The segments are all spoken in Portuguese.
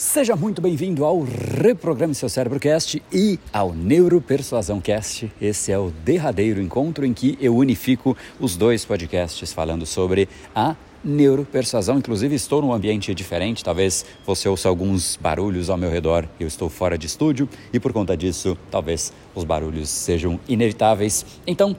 Seja muito bem-vindo ao Reprograme Seu Cérebro Cast e ao Neuropersuasão Cast. Esse é o derradeiro encontro em que eu unifico os dois podcasts falando sobre a neuropersuasão. Inclusive, estou num ambiente diferente, talvez você ouça alguns barulhos ao meu redor. Eu estou fora de estúdio e por conta disso, talvez os barulhos sejam inevitáveis. Então,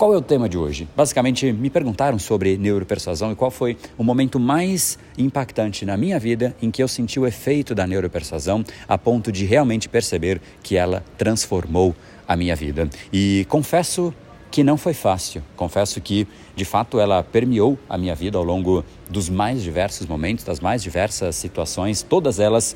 qual é o tema de hoje? Basicamente, me perguntaram sobre neuropersuasão e qual foi o momento mais impactante na minha vida em que eu senti o efeito da neuropersuasão a ponto de realmente perceber que ela transformou a minha vida. E confesso que não foi fácil. Confesso que, de fato, ela permeou a minha vida ao longo dos mais diversos momentos, das mais diversas situações, todas elas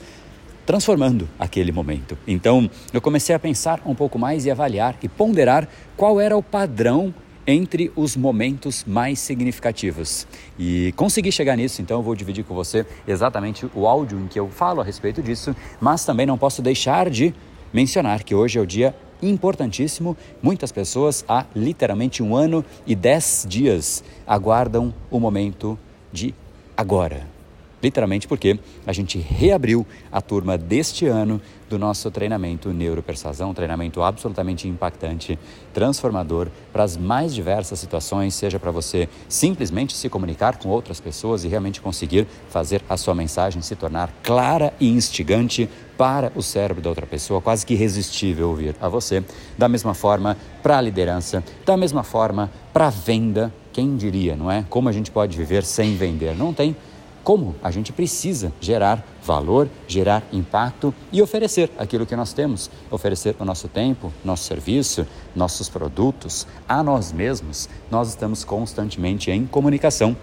transformando aquele momento. Então, eu comecei a pensar um pouco mais e avaliar e ponderar qual era o padrão entre os momentos mais significativos. E consegui chegar nisso, então eu vou dividir com você exatamente o áudio em que eu falo a respeito disso, mas também não posso deixar de mencionar que hoje é o dia importantíssimo. Muitas pessoas há literalmente um ano e dez dias aguardam o momento de agora literalmente porque a gente reabriu a turma deste ano do nosso treinamento Neuropersuasão, um treinamento absolutamente impactante, transformador para as mais diversas situações, seja para você simplesmente se comunicar com outras pessoas e realmente conseguir fazer a sua mensagem se tornar clara e instigante para o cérebro da outra pessoa, quase que irresistível ouvir a você, da mesma forma para a liderança, da mesma forma para a venda, quem diria, não é? Como a gente pode viver sem vender? Não tem como a gente precisa gerar valor, gerar impacto e oferecer aquilo que nós temos, oferecer o nosso tempo, nosso serviço, nossos produtos a nós mesmos. Nós estamos constantemente em comunicação.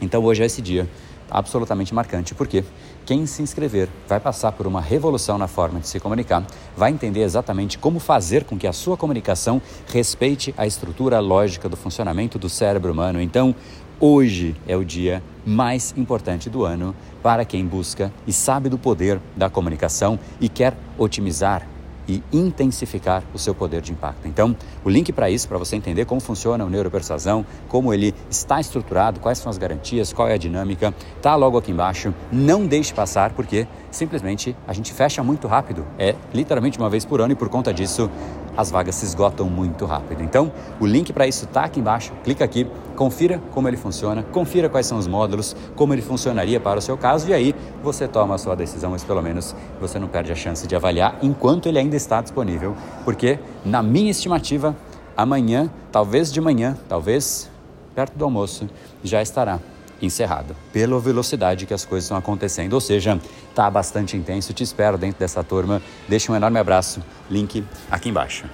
Então hoje é esse dia absolutamente marcante, porque quem se inscrever vai passar por uma revolução na forma de se comunicar, vai entender exatamente como fazer com que a sua comunicação respeite a estrutura lógica do funcionamento do cérebro humano. Então, Hoje é o dia mais importante do ano para quem busca e sabe do poder da comunicação e quer otimizar e intensificar o seu poder de impacto. Então, o link para isso, para você entender como funciona o neuropersuasão, como ele está estruturado, quais são as garantias, qual é a dinâmica, tá logo aqui embaixo. Não deixe passar, porque simplesmente a gente fecha muito rápido. É literalmente uma vez por ano e por conta disso as vagas se esgotam muito rápido. Então, o link para isso está aqui embaixo. Clica aqui, confira como ele funciona, confira quais são os módulos, como ele funcionaria para o seu caso e aí você toma a sua decisão, mas pelo menos você não perde a chance de avaliar enquanto ele ainda está disponível, porque na minha estimativa, amanhã, talvez de manhã, talvez perto do almoço, já estará encerrado, pela velocidade que as coisas estão acontecendo. Ou seja, está bastante intenso. Te espero dentro dessa turma. Deixa um enorme abraço. Link aqui embaixo.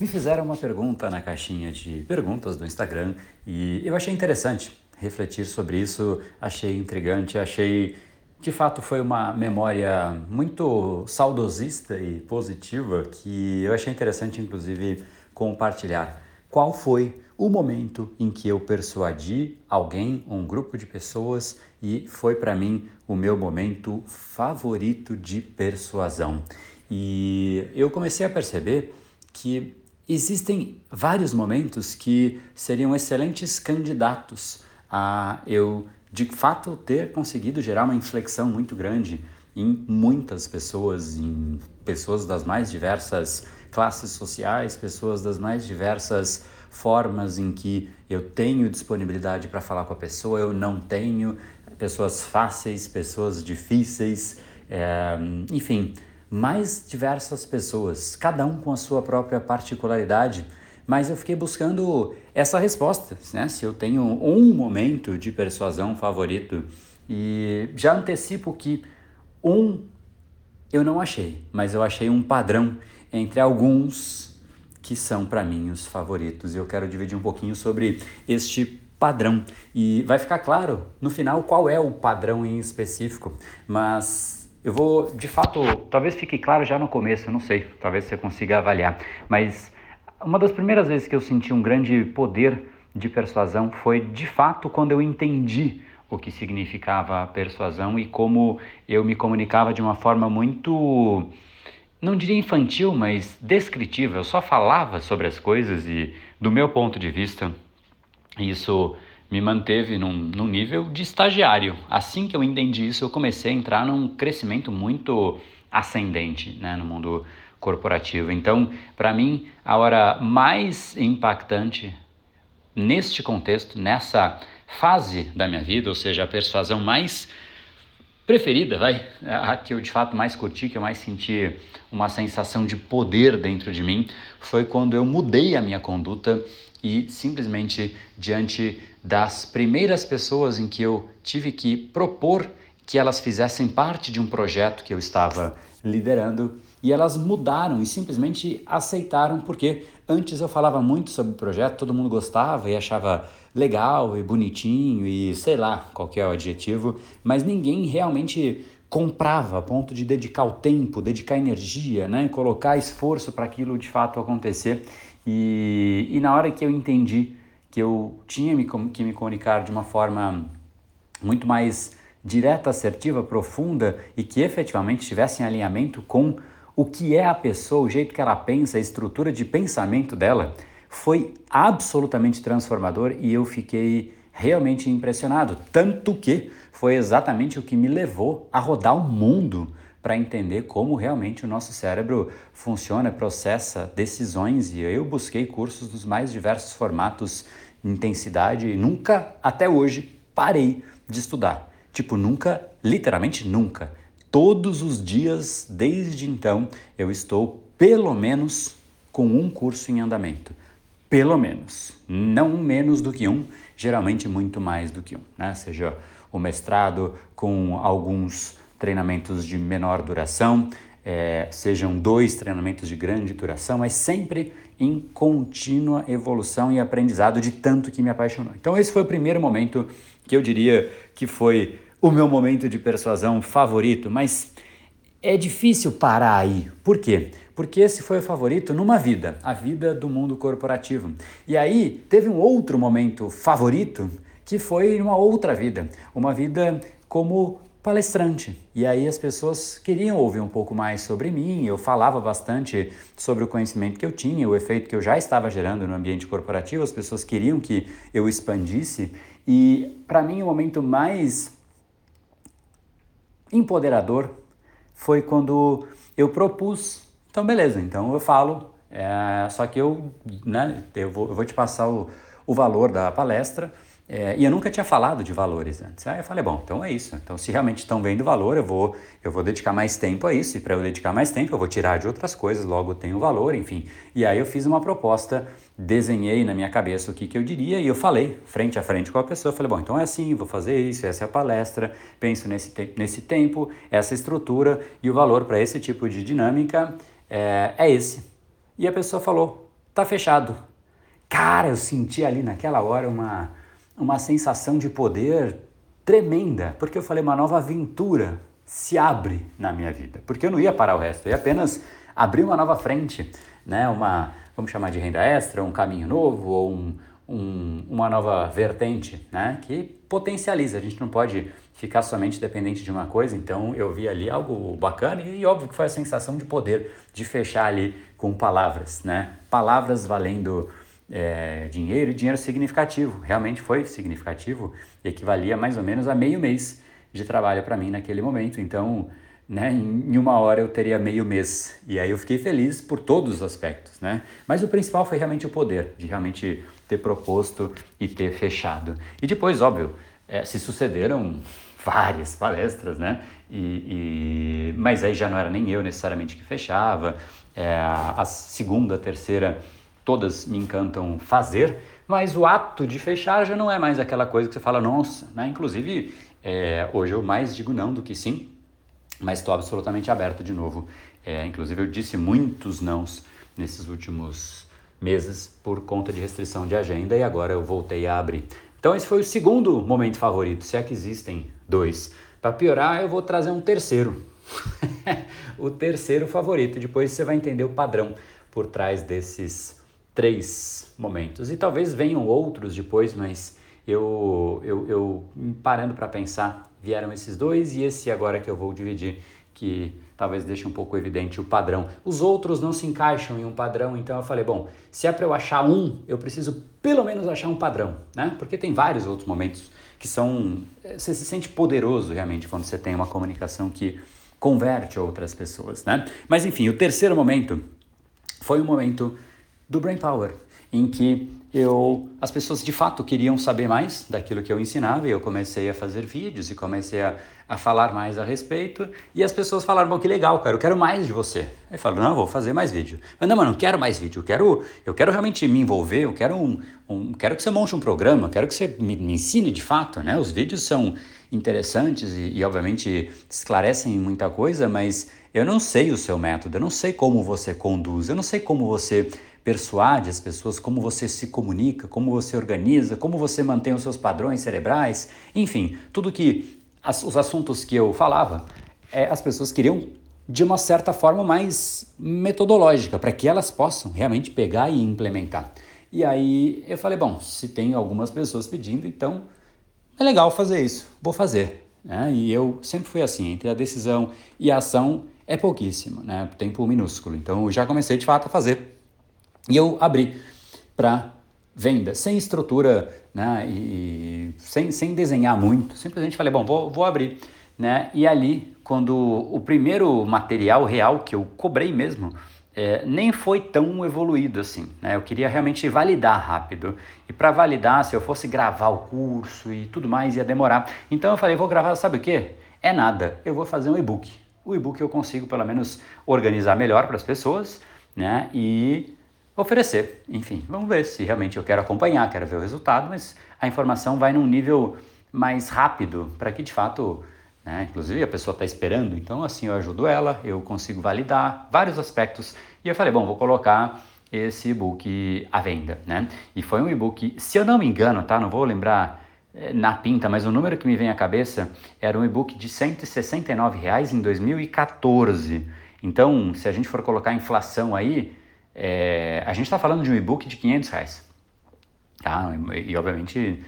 Me fizeram uma pergunta na caixinha de perguntas do Instagram e eu achei interessante refletir sobre isso, achei intrigante, achei de fato, foi uma memória muito saudosista e positiva que eu achei interessante, inclusive, compartilhar. Qual foi o momento em que eu persuadi alguém, um grupo de pessoas, e foi para mim o meu momento favorito de persuasão? E eu comecei a perceber que existem vários momentos que seriam excelentes candidatos a eu de fato ter conseguido gerar uma inflexão muito grande em muitas pessoas, em pessoas das mais diversas classes sociais, pessoas das mais diversas formas em que eu tenho disponibilidade para falar com a pessoa, eu não tenho, pessoas fáceis, pessoas difíceis, é, enfim, mais diversas pessoas, cada um com a sua própria particularidade. Mas eu fiquei buscando essa resposta, né? Se eu tenho um momento de persuasão favorito e já antecipo que um eu não achei, mas eu achei um padrão entre alguns que são para mim os favoritos. E eu quero dividir um pouquinho sobre este padrão. E vai ficar claro no final qual é o padrão em específico, mas eu vou, de fato, talvez fique claro já no começo, não sei, talvez você consiga avaliar, mas uma das primeiras vezes que eu senti um grande poder de persuasão foi de fato quando eu entendi o que significava persuasão e como eu me comunicava de uma forma muito não diria infantil, mas descritiva. Eu só falava sobre as coisas e, do meu ponto de vista, isso me manteve num, num, nível de estagiário. Assim que eu entendi isso, eu comecei a entrar num crescimento muito ascendente né, no mundo corporativo. Então, para mim, a hora mais impactante neste contexto, nessa fase da minha vida, ou seja, a persuasão mais preferida, vai, a que eu de fato mais curti, que eu mais senti uma sensação de poder dentro de mim, foi quando eu mudei a minha conduta e simplesmente diante das primeiras pessoas em que eu tive que propor que elas fizessem parte de um projeto que eu estava liderando e elas mudaram e simplesmente aceitaram porque antes eu falava muito sobre o projeto, todo mundo gostava e achava legal e bonitinho e sei lá qualquer adjetivo, mas ninguém realmente comprava a ponto de dedicar o tempo, dedicar energia, né, colocar esforço para aquilo de fato acontecer. E, e na hora que eu entendi que eu tinha que me comunicar de uma forma muito mais direta, assertiva, profunda e que efetivamente estivesse em alinhamento com o que é a pessoa, o jeito que ela pensa, a estrutura de pensamento dela, foi absolutamente transformador e eu fiquei realmente impressionado. Tanto que foi exatamente o que me levou a rodar o mundo para entender como realmente o nosso cérebro funciona, processa decisões e eu busquei cursos dos mais diversos formatos, intensidade e nunca até hoje parei de estudar. Tipo, nunca, literalmente nunca. Todos os dias desde então eu estou pelo menos com um curso em andamento pelo menos, não menos do que um, geralmente muito mais do que um, né? Seja o mestrado com alguns treinamentos de menor duração, é, sejam dois treinamentos de grande duração, mas sempre em contínua evolução e aprendizado de tanto que me apaixonou. Então esse foi o primeiro momento que eu diria que foi o meu momento de persuasão favorito, mas é difícil parar aí. Por quê? porque esse foi o favorito numa vida, a vida do mundo corporativo. E aí teve um outro momento favorito que foi numa outra vida, uma vida como palestrante. E aí as pessoas queriam ouvir um pouco mais sobre mim, eu falava bastante sobre o conhecimento que eu tinha, o efeito que eu já estava gerando no ambiente corporativo, as pessoas queriam que eu expandisse. E para mim o momento mais empoderador foi quando eu propus então, beleza, então eu falo, é, só que eu, né, eu vou, eu vou te passar o, o valor da palestra, é, e eu nunca tinha falado de valores antes. Aí eu falei, bom, então é isso. Então, se realmente estão vendo valor, eu vou, eu vou dedicar mais tempo a isso. E para eu dedicar mais tempo, eu vou tirar de outras coisas, logo tenho valor, enfim. E aí eu fiz uma proposta, desenhei na minha cabeça o que, que eu diria e eu falei frente a frente com a pessoa. Falei, bom, então é assim, vou fazer isso, essa é a palestra, penso nesse, te nesse tempo, essa estrutura e o valor para esse tipo de dinâmica é, é esse. E a pessoa falou, tá fechado. Cara, eu senti ali naquela hora uma, uma sensação de poder tremenda, porque eu falei, uma nova aventura se abre na minha vida, porque eu não ia parar o resto, eu ia apenas abrir uma nova frente, né? uma, vamos chamar de renda extra, um caminho novo ou um, um, uma nova vertente né? que potencializa. A gente não pode ficar somente dependente de uma coisa. Então eu vi ali algo bacana e, óbvio que foi a sensação de poder, de fechar ali com palavras, né? Palavras valendo é, dinheiro e dinheiro significativo. Realmente foi significativo, equivalia mais ou menos a meio mês de trabalho para mim naquele momento. Então, né, em uma hora eu teria meio mês. E aí eu fiquei feliz por todos os aspectos, né? Mas o principal foi realmente o poder, de realmente ter proposto e ter fechado. E depois, óbvio, é, se sucederam várias palestras, né? E, e, mas aí já não era nem eu necessariamente que fechava. É, a segunda, a terceira, todas me encantam fazer, mas o ato de fechar já não é mais aquela coisa que você fala, nossa, né? Inclusive, é, hoje eu mais digo não do que sim, mas estou absolutamente aberto de novo. É, inclusive, eu disse muitos nãos nesses últimos meses por conta de restrição de agenda e agora eu voltei a abrir. Então, esse foi o segundo momento favorito, se é que existem dois. Para piorar, eu vou trazer um terceiro. o terceiro favorito. Depois você vai entender o padrão por trás desses três momentos. E talvez venham outros depois, mas eu, eu, eu parando para pensar, vieram esses dois e esse agora que eu vou dividir, que talvez deixe um pouco evidente o padrão. Os outros não se encaixam em um padrão, então eu falei, bom, se é para eu achar um, eu preciso pelo menos achar um padrão, né? Porque tem vários outros momentos que são. Eh, você se sente poderoso realmente quando você tem uma comunicação que converte outras pessoas, né? Mas enfim, o terceiro momento foi o momento do Brain Power, em que eu, as pessoas de fato queriam saber mais daquilo que eu ensinava e eu comecei a fazer vídeos e comecei a a falar mais a respeito. E as pessoas falaram: Bom, que legal, cara, eu quero mais de você. Aí eu falo: Não, vou fazer mais vídeo. Mas não, mas não quero mais vídeo, eu quero, eu quero realmente me envolver, eu quero, um, um quero que você monte um programa, quero que você me, me ensine de fato. Né? Os vídeos são interessantes e, e, obviamente, esclarecem muita coisa, mas eu não sei o seu método, eu não sei como você conduz, eu não sei como você persuade as pessoas, como você se comunica, como você organiza, como você mantém os seus padrões cerebrais, enfim, tudo que as, os assuntos que eu falava, é, as pessoas queriam de uma certa forma mais metodológica, para que elas possam realmente pegar e implementar. E aí eu falei, bom, se tem algumas pessoas pedindo, então é legal fazer isso, vou fazer. Né? E eu sempre fui assim, entre a decisão e a ação é pouquíssimo, né? tempo minúsculo. Então eu já comecei de fato a fazer. E eu abri para venda, sem estrutura né, e sem, sem desenhar muito, simplesmente falei, bom, vou, vou abrir. Né? E ali, quando o primeiro material real que eu cobrei mesmo, é, nem foi tão evoluído assim. Né? Eu queria realmente validar rápido. E para validar, se eu fosse gravar o curso e tudo mais, ia demorar. Então eu falei, vou gravar, sabe o que? É nada, eu vou fazer um e-book. O e-book eu consigo pelo menos organizar melhor para as pessoas, né? E oferecer. Enfim, vamos ver se realmente eu quero acompanhar, quero ver o resultado, mas a informação vai num nível mais rápido para que de fato, né, inclusive a pessoa está esperando, então assim eu ajudo ela, eu consigo validar vários aspectos e eu falei, bom, vou colocar esse e-book à venda, né? E foi um e-book, se eu não me engano, tá? Não vou lembrar eh, na pinta, mas o número que me vem à cabeça era um e-book de 169 reais em 2014. Então, se a gente for colocar inflação aí, é, a gente está falando de um e-book de 500 reais. Tá? E, obviamente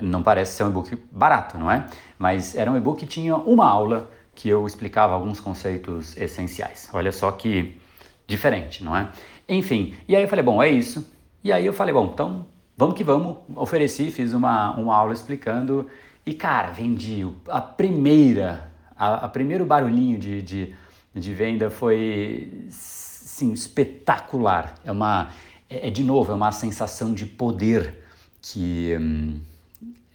não parece ser um e-book barato, não é? Mas era um e-book que tinha uma aula que eu explicava alguns conceitos essenciais. Olha só que diferente, não é? Enfim, e aí eu falei, bom, é isso. E aí eu falei, bom, então vamos que vamos. Ofereci, fiz uma, uma aula explicando e, cara, vendi a primeira, a, a primeiro barulhinho de, de, de venda foi sim, espetacular. É uma, é, é, de novo, é uma sensação de poder que hum,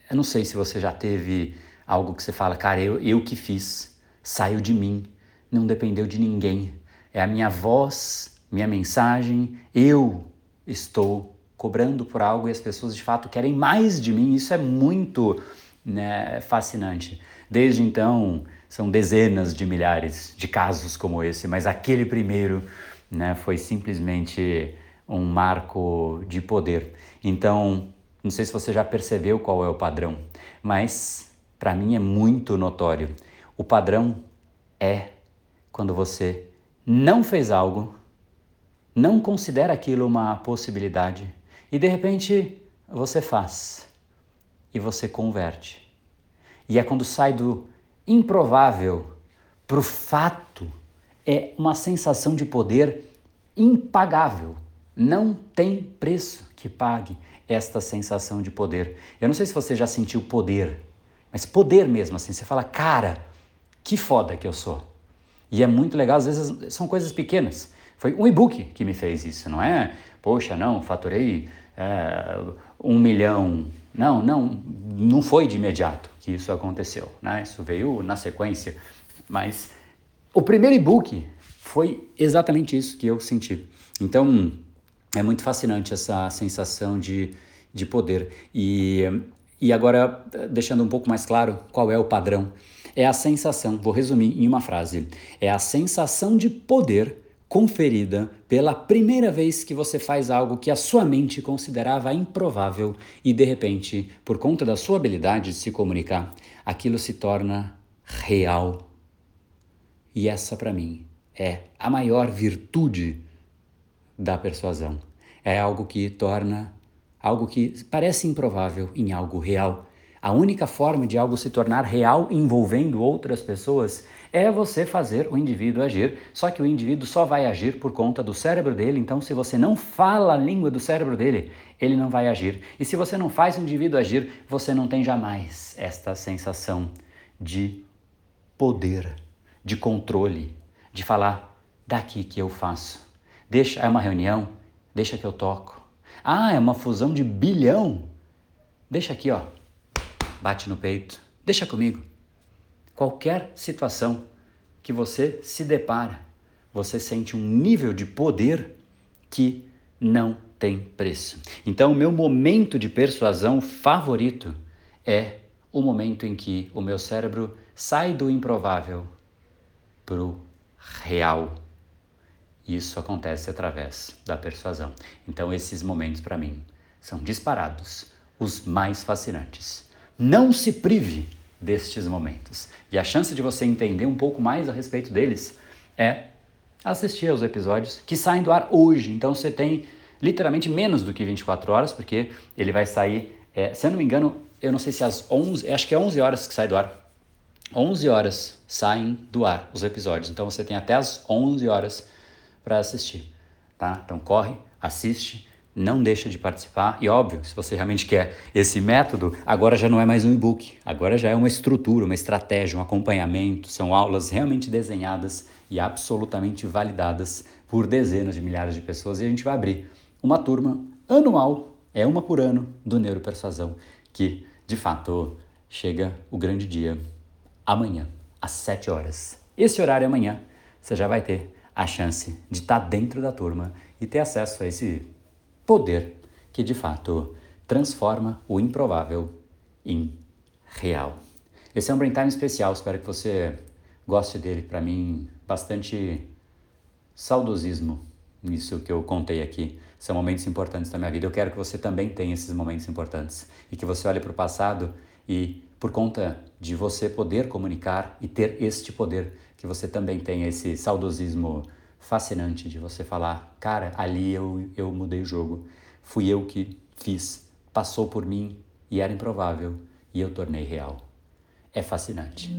eu não sei se você já teve algo que você fala, cara, eu, eu que fiz, saiu de mim, não dependeu de ninguém. É a minha voz, minha mensagem, eu estou cobrando por algo e as pessoas de fato querem mais de mim. Isso é muito né, fascinante. Desde então, são dezenas de milhares de casos como esse, mas aquele primeiro né, foi simplesmente um marco de poder. Então, não sei se você já percebeu qual é o padrão, mas para mim é muito notório. O padrão é quando você não fez algo, não considera aquilo uma possibilidade e de repente você faz e você converte. E é quando sai do improvável para o fato é uma sensação de poder impagável. Não tem preço que pague esta sensação de poder. Eu não sei se você já sentiu poder, mas poder mesmo assim. Você fala, cara, que foda que eu sou. E é muito legal, às vezes são coisas pequenas. Foi um e-book que me fez isso, não é? Poxa, não, faturei é, um milhão. Não, não, não foi de imediato que isso aconteceu, né? Isso veio na sequência. Mas o primeiro e-book foi exatamente isso que eu senti. Então, é muito fascinante essa sensação de, de poder. E, e agora, deixando um pouco mais claro qual é o padrão, é a sensação, vou resumir em uma frase: é a sensação de poder conferida pela primeira vez que você faz algo que a sua mente considerava improvável e de repente, por conta da sua habilidade de se comunicar, aquilo se torna real e essa, para mim, é a maior virtude da persuasão. É algo que torna algo que parece improvável em algo real. A única forma de algo se tornar real envolvendo outras pessoas é você fazer o indivíduo agir. Só que o indivíduo só vai agir por conta do cérebro dele, então se você não fala a língua do cérebro dele, ele não vai agir. E se você não faz o indivíduo agir, você não tem jamais esta sensação de poder, de controle, de falar daqui que eu faço. Deixa, é uma reunião, deixa que eu toco. Ah, é uma fusão de bilhão. Deixa aqui, ó. Bate no peito. Deixa comigo. Qualquer situação que você se depara, você sente um nível de poder que não tem preço. Então, o meu momento de persuasão favorito é o momento em que o meu cérebro sai do improvável para o real. Isso acontece através da persuasão. Então, esses momentos, para mim, são disparados os mais fascinantes. Não se prive destes momentos. E a chance de você entender um pouco mais a respeito deles é assistir aos episódios que saem do ar hoje. Então você tem literalmente menos do que 24 horas, porque ele vai sair, é, se eu não me engano, eu não sei se às 11, acho que é 11 horas que sai do ar. 11 horas saem do ar os episódios. Então você tem até as 11 horas para assistir, tá? Então corre, assiste não deixa de participar. E óbvio, se você realmente quer esse método, agora já não é mais um e-book, agora já é uma estrutura, uma estratégia, um acompanhamento. São aulas realmente desenhadas e absolutamente validadas por dezenas de milhares de pessoas. E a gente vai abrir uma turma anual, é uma por ano, do Neuropersuasão, que de fato chega o grande dia amanhã, às 7 horas. Esse horário amanhã, você já vai ter a chance de estar dentro da turma e ter acesso a esse poder que de fato transforma o improvável em real. Esse é um Brain Time especial, espero que você goste dele. Para mim, bastante saudosismo nisso que eu contei aqui. São momentos importantes da minha vida. Eu quero que você também tenha esses momentos importantes e que você olhe para o passado e, por conta de você poder comunicar e ter este poder, que você também tenha esse saudosismo fascinante de você falar, cara, ali eu, eu mudei o jogo, fui eu que fiz, passou por mim e era improvável e eu tornei real. É fascinante.